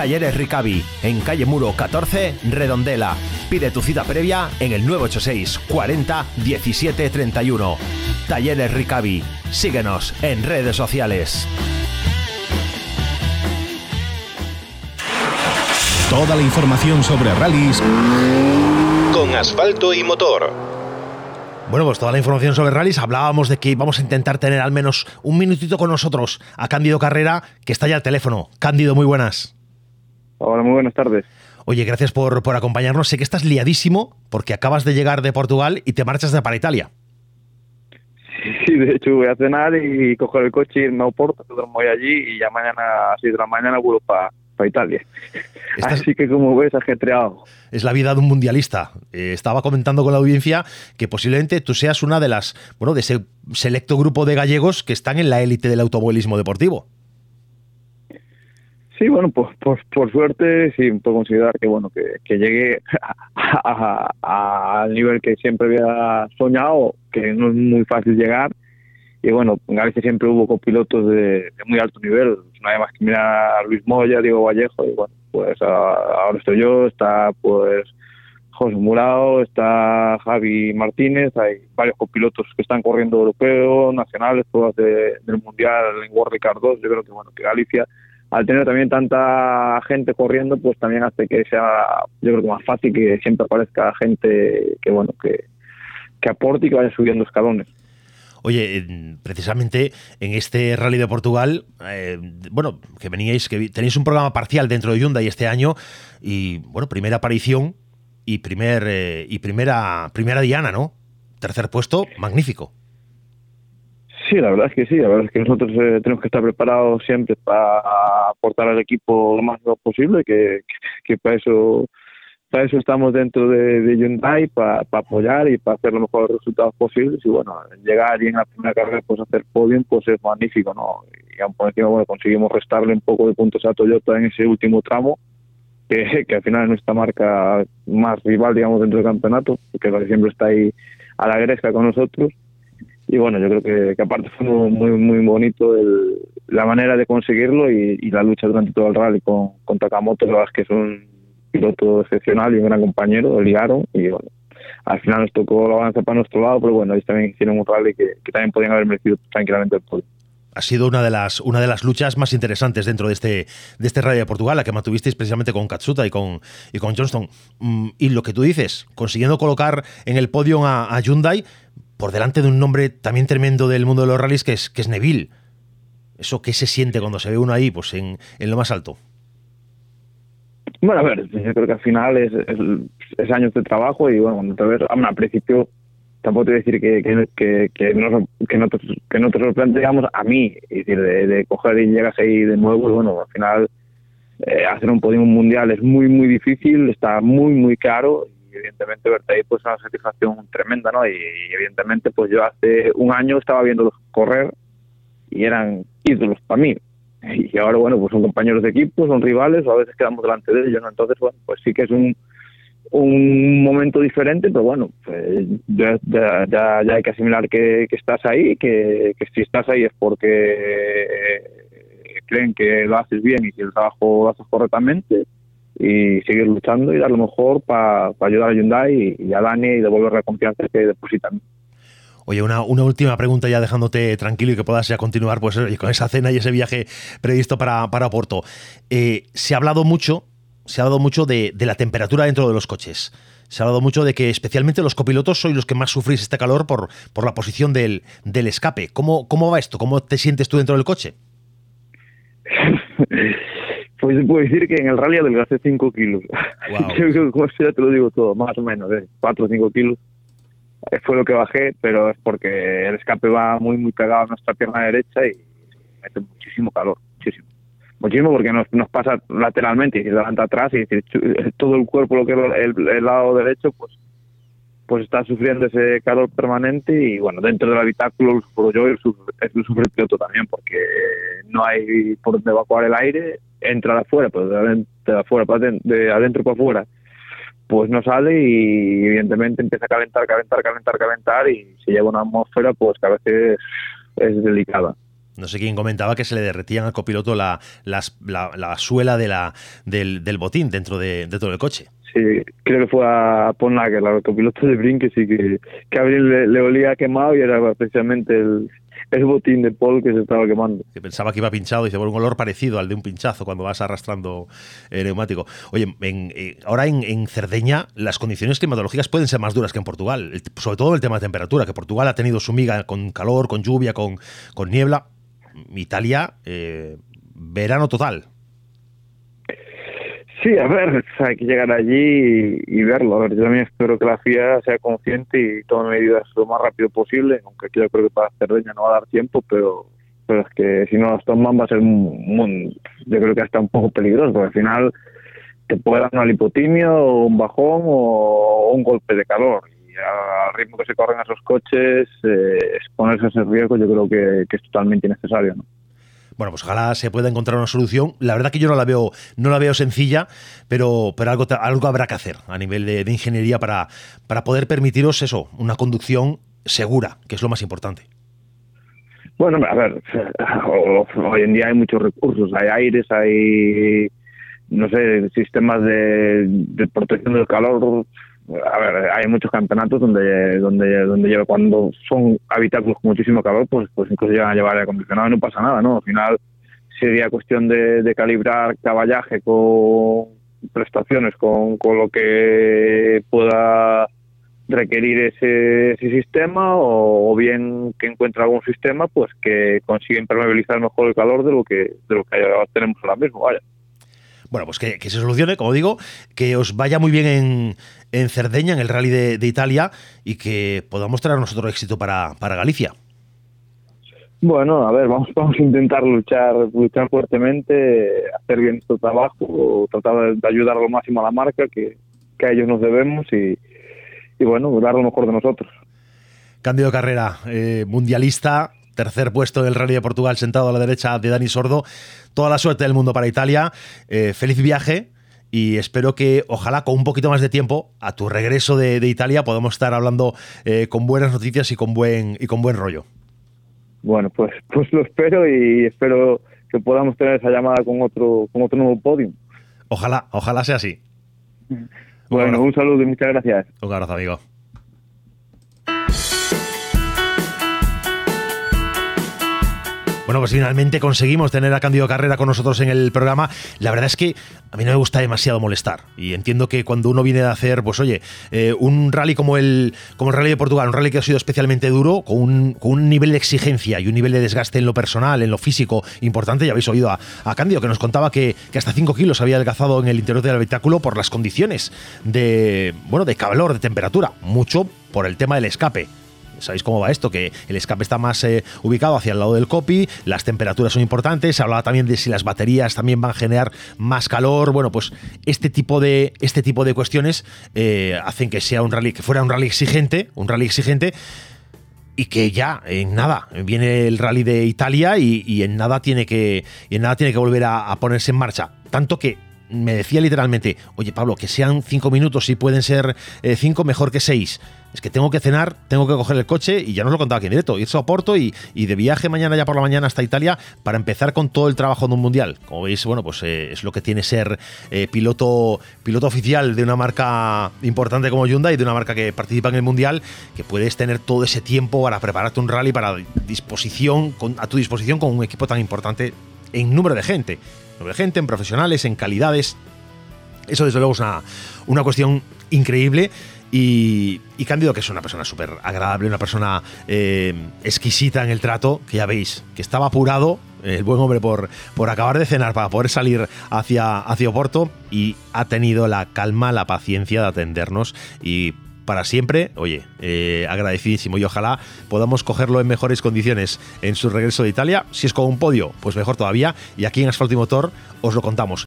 Talleres Ricavi, en calle Muro 14, Redondela. Pide tu cita previa en el 986 40 17 31. Talleres Ricavi. Síguenos en redes sociales. Toda la información sobre rallies con asfalto y motor. Bueno, pues toda la información sobre rallies. Hablábamos de que vamos a intentar tener al menos un minutito con nosotros a Cándido Carrera, que está ya al teléfono. Cándido, muy buenas. Hola, muy buenas tardes. Oye, gracias por, por acompañarnos. Sé que estás liadísimo porque acabas de llegar de Portugal y te marchas de para Italia. Sí, de hecho voy a cenar y coger el coche y irme a Oporto, duermo allí y ya mañana a 6 de la mañana vuelvo para Italia. Así que como ves, ajetreado. Es la vida de un mundialista. Eh, estaba comentando con la audiencia que posiblemente tú seas una de las, bueno, de ese selecto grupo de gallegos que están en la élite del automovilismo deportivo. Sí, bueno, pues por, suerte sí puedo considerar que bueno que, que llegué al nivel que siempre había soñado, que no es muy fácil llegar. Y bueno, en Galicia siempre hubo copilotos de, muy alto nivel, hay más que mirar a Luis Moya, Diego Vallejo, y bueno, pues ahora estoy yo, está pues José Murao, está Javi Martínez, hay varios copilotos que están corriendo europeo, nacionales, todas del Mundial en World Ricard 2, yo creo que bueno, que Galicia al tener también tanta gente corriendo, pues también hace que sea, yo creo que más fácil que siempre aparezca gente que, bueno, que, que aporte y que vaya subiendo escalones. Oye, precisamente en este Rally de Portugal, eh, bueno, que veníais, que tenéis un programa parcial dentro de Hyundai este año y, bueno, primera aparición y primer eh, y primera primera diana, ¿no? Tercer puesto, magnífico. Sí, la verdad es que sí, la verdad es que nosotros eh, tenemos que estar preparados siempre para aportar al equipo lo más posible, que, que, para eso para eso estamos dentro de, Hyundai, para, apoyar y para hacer los mejores resultados posibles y bueno, llegar y en la primera carrera pues hacer podium pues es magnífico, ¿no? Y aún por encima bueno, conseguimos restarle un poco de puntos a Toyota en ese último tramo, que, que al final es nuestra marca más rival, digamos, dentro del campeonato, porque siempre está ahí a la gresca con nosotros y bueno, yo creo que, aparte fue muy, muy bonito la manera de conseguirlo y, la lucha durante todo el rally con, con Takamoto, la verdad es que es un piloto excepcional y un gran compañero, ligaron y bueno, al final nos tocó la avanza para nuestro lado, pero bueno, ellos también hicieron un rally que, también podían haber merecido tranquilamente el podio ha sido una de las una de las luchas más interesantes dentro de este de este Rally de Portugal, la que mantuvisteis precisamente con Katsuta y con y con Johnston. Mm, y lo que tú dices, consiguiendo colocar en el podio a, a Hyundai, por delante de un nombre también tremendo del mundo de los rallies que es, que es Neville. ¿Eso qué se siente cuando se ve uno ahí, pues en, lo más alto? Bueno, a ver, yo creo que al final es, es, años de trabajo y bueno, cuando te al principio tampoco te voy a decir que, que, que, que, no, que no te digamos, a mí, es decir, de, coger y llegas ahí de nuevo, y bueno, al final eh, hacer un podio mundial es muy, muy difícil, está muy, muy caro y evidentemente verte ahí pues es una satisfacción tremenda, ¿no? Y, evidentemente pues yo hace un año estaba viéndolos correr y eran ídolos para mí. Y ahora, bueno, pues son compañeros de equipo, son rivales, o a veces quedamos delante de ellos, ¿no? Entonces, bueno, pues sí que es un, un momento diferente, pero bueno, pues ya, ya, hay que asimilar que, estás ahí, que, que, si estás ahí es porque creen que lo haces bien y que el trabajo lo haces correctamente y seguir luchando y dar lo mejor para ayudar a Hyundai y, a Dani y devolver la confianza que depositan. Oye, una, una, última pregunta ya dejándote tranquilo y que puedas ya continuar pues, con esa cena y ese viaje previsto para, para Porto. Eh, se ha hablado mucho, se ha hablado mucho de, de, la temperatura dentro de los coches. Se ha hablado mucho de que especialmente los copilotos sois los que más sufrís este calor por, por la posición del, del escape. ¿Cómo, ¿Cómo va esto? ¿Cómo te sientes tú dentro del coche? Pues se puede decir que en el rally adelgacé 5 kilos. Yo como ya te lo digo todo, más o menos, ¿eh? 4 o 5 kilos. Eh, fue lo que bajé, pero es porque el escape va muy, muy pegado a nuestra pierna derecha y mete muchísimo calor, muchísimo. Muchísimo porque nos, nos pasa lateralmente y delante atrás y todo el cuerpo, lo que es el, lado derecho, pues pues está sufriendo ese calor permanente y bueno, dentro del habitáculo lo sufro yo y lo sufre el piloto también porque no hay por donde evacuar el aire, entra de afuera, pues de adentro, de, adentro para afuera, pues no sale y evidentemente empieza a calentar, calentar, calentar, calentar y se lleva una atmósfera pues que a veces es delicada. No sé quién comentaba que se le derretían al copiloto la, la, suela de la, del, del botín dentro, de, dentro del coche. Sí, creo que fue a que el autopiloto de Brin, que sí que, que a Brin le, olía quemado y era precisamente el, el botín de Paul que se estaba quemando. Que pensaba que iba pinchado, dice, bueno, un olor parecido al de un pinchazo cuando vas arrastrando el neumático. Oye, eh, ahora en, Cerdeña las condiciones climatológicas pueden ser más duras que en Portugal, sobre todo el tema de temperatura, que Portugal ha tenido su miga con calor, con lluvia, con, con niebla. Italia, eh, verano total. Sí, a ver, hay que llegar allí y, verlo. A ver, yo también espero que la FIA sea consciente y tome medidas lo más rápido posible, aunque yo creo que para Cerdeña no va a dar tiempo, pero pero es que si no las toman va a ser un, yo creo que hasta un poco peligroso, porque al final te puede dar una lipotimia o un bajón o, un golpe de calor. Y al ritmo que se corren esos coches, eh, exponerse a ese riesgo yo creo que, que es totalmente innecesario. ¿no? Bueno, pues ojalá se pueda encontrar una solución. La verdad que yo no la veo, no la veo sencilla, pero, pero algo, algo habrá que hacer a nivel de, ingeniería para, para poder permitiros eso, una conducción segura, que es lo más importante. Bueno, a ver, hoy en día hay muchos recursos, hay aires, hay, no sé, sistemas de, de protección del calor, a ver, hay muchos campeonatos donde donde donde cuando son habitáculos con muchísimo calor, pues pues incluso llegan a llevar aire acondicionado y no pasa nada, ¿no? Al final sería cuestión de, calibrar caballaje con prestaciones, con, con lo que pueda requerir ese, ese sistema o, bien que encuentre algún sistema pues que consiga impermeabilizar mejor el calor de lo que de lo que tenemos ahora mismo, vaya. Bueno, pues que, se solucione, como digo, que os vaya muy bien en, en Cerdeña, en el Rally de, Italia, y que podamos traer nosotros éxito para, para Galicia. Bueno, a ver, vamos, vamos a intentar luchar, luchar fuertemente, hacer bien nuestro trabajo, tratar de, ayudar lo máximo a la marca que, que a ellos nos debemos y, y, bueno, dar lo mejor de nosotros. Cambio de carrera, eh, mundialista, tercer puesto del Rally de Portugal sentado a la derecha de Dani Sordo. Toda la suerte del mundo para Italia. Eh, feliz viaje y espero que ojalá con un poquito más de tiempo a tu regreso de, Italia podamos estar hablando eh, con buenas noticias y con buen y con buen rollo. Bueno, pues pues lo espero y espero que podamos tener esa llamada con otro con otro nuevo podio. Ojalá, ojalá sea así. Bueno, un saludo y muchas gracias. Un abrazo, amigo. Bueno, pues finalmente conseguimos tener a Cándido Carrera con nosotros en el programa. La verdad es que a mí no me gusta demasiado molestar. Y entiendo que cuando uno viene a hacer, pues oye, eh, un rally como el, como el Rally de Portugal, un rally que ha sido especialmente duro, con un, nivel de exigencia y un nivel de desgaste en lo personal, en lo físico importante, ya habéis oído a, a Cándido que nos contaba que, que, hasta 5 kilos había adelgazado en el interior del habitáculo por las condiciones de, bueno, de calor, de temperatura. Mucho por el tema del escape ¿Sabéis cómo va esto? Que el escape está más eh, ubicado hacia el lado del copy, las temperaturas son importantes, se hablaba también de si las baterías también van a generar más calor. Bueno, pues este tipo de, este tipo de cuestiones eh, hacen que sea un rally, que fuera un rally exigente, un rally exigente y que ya en nada viene el rally de Italia y, en nada tiene que en nada tiene que volver a, ponerse en marcha tanto que me decía literalmente oye Pablo que sean cinco minutos y pueden ser eh, cinco mejor que seis. Es que tengo que cenar, tengo que coger el coche y ya nos lo contaba aquí en directo, irse a Porto y, de viaje mañana ya por la mañana hasta Italia para empezar con todo el trabajo de un mundial. Como veis, bueno, pues eh, es lo que tiene ser eh, piloto, piloto oficial de una marca importante como Hyundai y de una marca que participa en el mundial, que puedes tener todo ese tiempo para prepararte un rally para disposición, a tu disposición con un equipo tan importante en número de gente, de gente, en profesionales, en calidades. Eso desde luego es una, una cuestión increíble y, y Cándido, que es una persona súper agradable, una persona eh, exquisita en el trato, que ya veis, que estaba apurado, el buen hombre, por, por acabar de cenar para poder salir hacia, hacia Oporto y ha tenido la calma, la paciencia de atendernos y para siempre, oye, eh, agradecidísimo y ojalá podamos cogerlo en mejores condiciones en su regreso de Italia. Si es con un podio, pues mejor todavía. Y aquí en Asfalto y Motor os lo contamos.